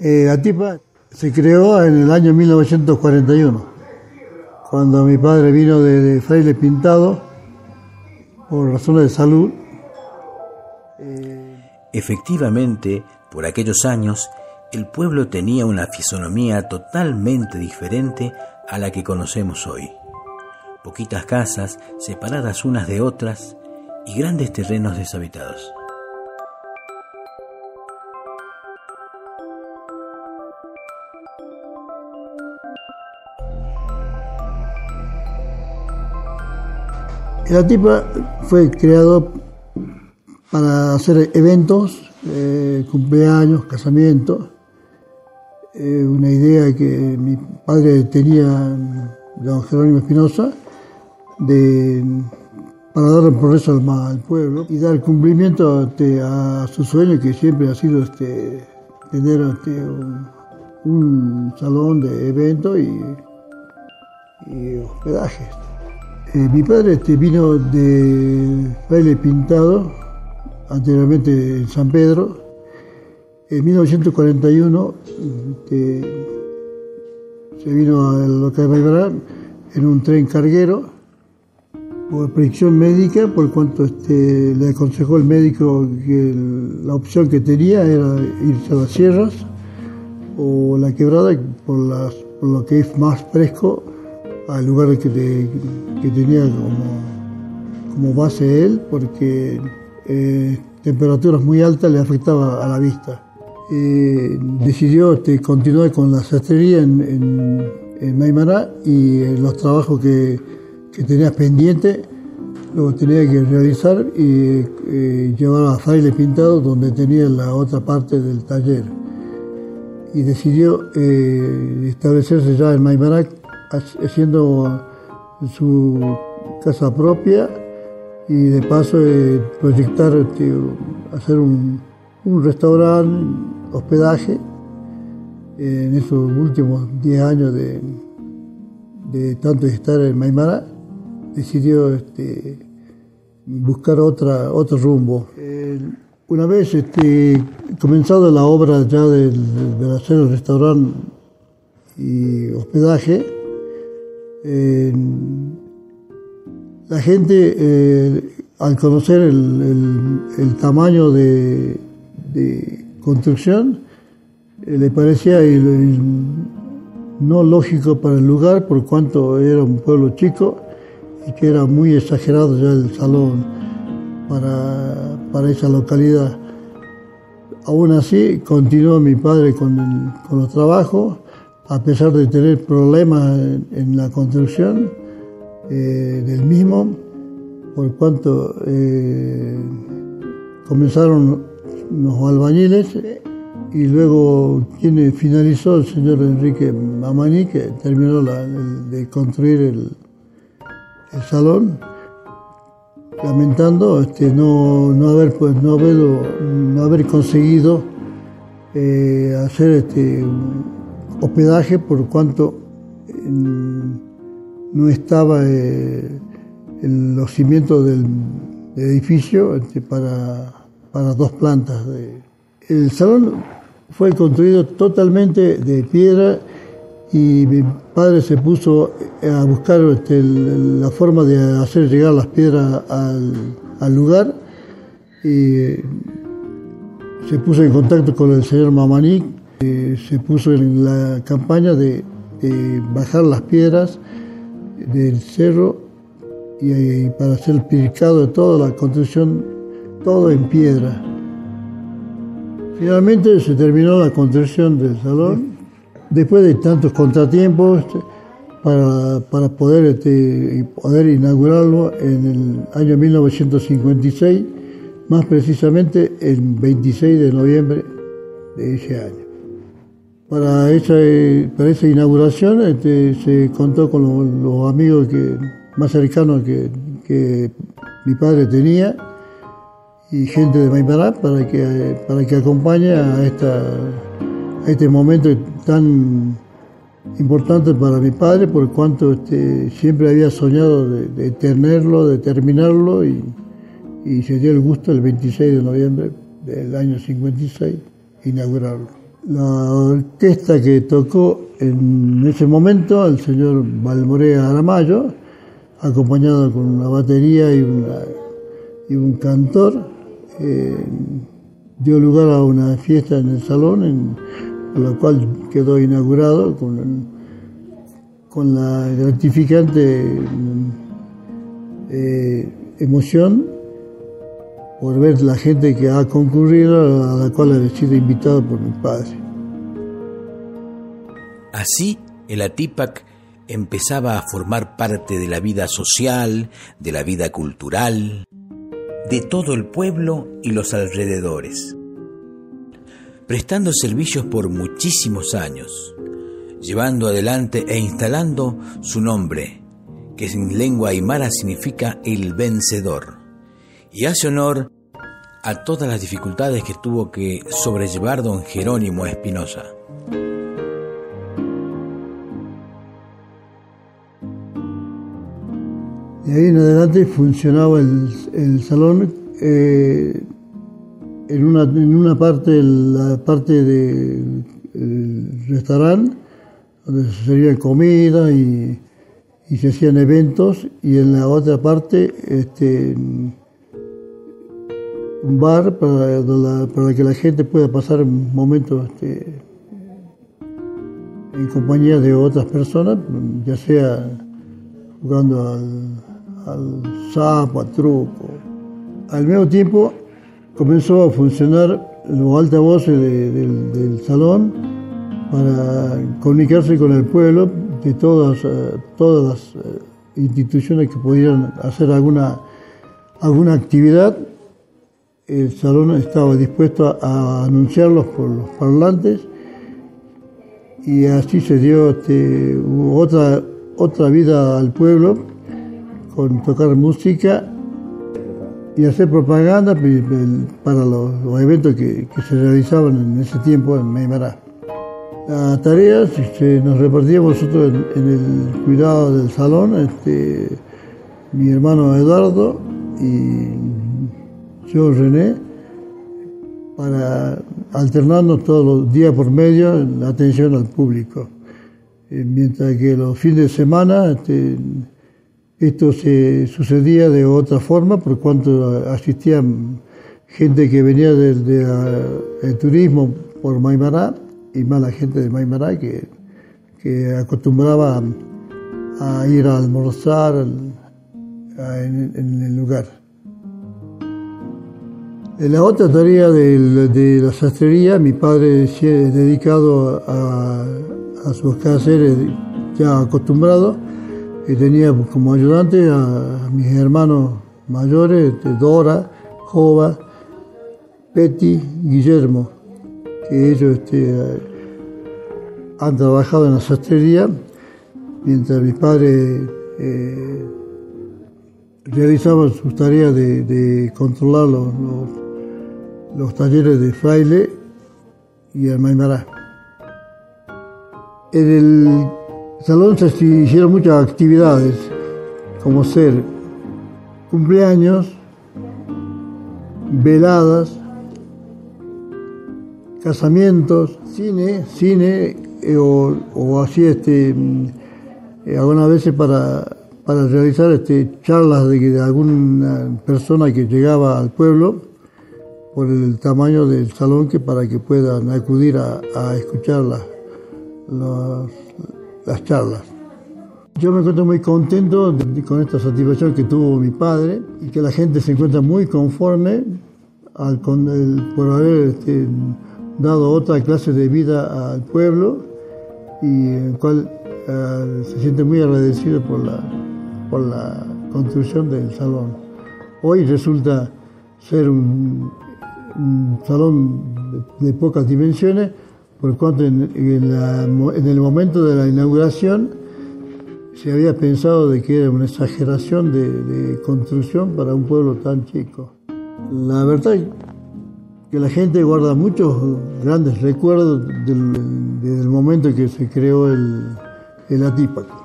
Eh, Atipa se creó en el año 1941, cuando mi padre vino de, de Fraile Pintado por razones de salud. Efectivamente, por aquellos años, el pueblo tenía una fisonomía totalmente diferente a la que conocemos hoy. Poquitas casas separadas unas de otras y grandes terrenos deshabitados. El Atipa fue creado para hacer eventos, eh, cumpleaños, casamientos. Eh, una idea que mi padre tenía, don Jerónimo Espinosa, de, para dar el progreso al, pueblo y dar cumplimiento este, a su sueño que siempre ha sido este, tener este, un, un, salón de eventos y, y hospedaje. Eh, mi padre este, vino de baile pintado, anteriormente en San Pedro. En 1941 este, se vino a la de Maimarán en un tren carguero por predicción médica, por cuanto este, le aconsejó el médico que la opción que tenía era irse a las sierras o la quebrada por, por lo que es más fresco al lugar que, que tenía como, como, base él, porque eh, temperaturas muy altas le afectaba a la vista. Eh, decidió este, continuar con la sastrería en, en, en Maimará y eh, los trabajos que, que tenía pendiente los tenía que realizar y eh, llevar a Fraile Pintado donde tenía la otra parte del taller. Y decidió eh, establecerse ya en Maimará haciendo su casa propia y de paso eh, proyectar, tío, hacer un, un restaurante, hospedaje eh, en esos últimos 10 años de, de tanto estar en Maimara, decidió este, buscar otra, otro rumbo. Eh, una vez este, comenzado la obra ya de, de, de hacer el restaurante y hospedaje, la gente, eh, al conocer el, tamaño de, de construcción, eh, le parecía no lógico para el lugar, por cuanto era un pueblo chico y que era muy exagerado ya el salón para, para esa localidad. Aún así, continuó mi padre con, con los trabajos a pesar de tener problemas en, la construcción eh, del mismo, por cuanto eh, comenzaron los albañiles y luego quien finalizó el señor Enrique Mamani, que terminó la, de construir el, salón, lamentando este, no, no, haber, pues, no, no haber conseguido eh, hacer este, hospedaje por cuanto eh, no estaba eh, en los cimientos del, edificio este, para, para, dos plantas. El salón fue construido totalmente de piedra y mi padre se puso a buscar este, la forma de hacer llegar las piedras al, al lugar y se puso en contacto con el señor Mamaní, eh, se puso en la campaña de, de, bajar las piedras del cerro y, y para hacer el picado de toda la construcción, todo en piedra. Finalmente se terminó la construcción del salón, después de tantos contratiempos para, para poder, este, poder inaugurarlo en el año 1956, más precisamente el 26 de noviembre de ese año. Para esa, para esa inauguración este, se contó con los, amigos más cercanos que, mi padre tenía y gente de Maimará para que, para que acompañe a, este momento tan importante para mi padre por cuanto este, siempre había soñado de, de, tenerlo, de terminarlo y, y se dio el gusto el 26 de noviembre del año 56 inaugurarlo. La orquesta que tocó en ese momento, el señor Balmorea Aramayo, acompañado con una batería y, un cantor, eh, dio lugar a una fiesta en el salón, en, la cual quedó inaugurado con, con la gratificante eh, emoción por ver la gente que ha concurrido, a la cual he sido invitado por mi padre. Así, el Atipac empezaba a formar parte de la vida social, de la vida cultural, de todo el pueblo y los alrededores, prestando servicios por muchísimos años, llevando adelante e instalando su nombre, que en lengua aymara significa el vencedor, y hace honor a todas las dificultades que tuvo que sobrellevar don Jerónimo Espinosa. De ahí en adelante funcionaba el, salón eh, en, una, en una parte, la parte del restaurante, donde se servían comida y, se hacían eventos, y en la otra parte este, un bar para, para, que la gente pueda pasar momentos este, en compañía de otras personas, ya sea jugando al al sapo, al truco. Al mismo tiempo comenzó a funcionar los altavoces del, salón para comunicarse con el pueblo de todas, eh, todas las eh, instituciones que pudieran hacer alguna, alguna actividad. El salón estaba dispuesto a, anunciarlos por los parlantes y así se dio este, otra, otra vida al pueblo con tocar música y hacer propaganda para los, eventos que, se realizaban en ese tiempo en Meimará. La tarea este, nos repartíamos nosotros en, el cuidado del salón, este, mi hermano Eduardo y yo René, para alternarnos todos los días por medio la atención al público. Eh, mientras que los fines de semana este, esto se sucedía de otra forma por cuanto asistían gente que venía del turismo por Maimará y más la gente de Maimará que, que acostumbraba a ir a almorzar en, el lugar. En la otra tarea de, la sastrería, mi padre ha dedicado a, a sus quehaceres ya acostumbrados. Y tenía como ayudante a, mis hermanos mayores, este, Dora, Jova, Betty, Guillermo, que ellos este, han trabajado en la sastrería, mientras mis padres eh, sus tareas de, controlar los, talleres de fraile y el Maimará. En el salón se hicieron muchas actividades, como ser cumpleaños, veladas, casamientos, cine, cine eh, o, así este mm, eh, algunas veces para, para realizar este, charlas de, alguna persona que llegaba al pueblo por el tamaño del salón que para que puedan acudir a, a escuchar las, las charlas. Yo me encuentro muy contento con esta satisfacción que tuvo mi padre y que la gente se encuentra muy conforme al, con el, por haber este, dado otra clase de vida al pueblo y el cual eh, se siente muy agradecido por la, por la construcción del salón. Hoy resulta ser un, salón de pocas dimensiones, por cuanto en, el momento de la inauguración se había pensado de que era una exageración de, construcción para un pueblo tan chico. La verdad es que la gente guarda muchos grandes recuerdos del, desde el momento que se creó el, el Atipac.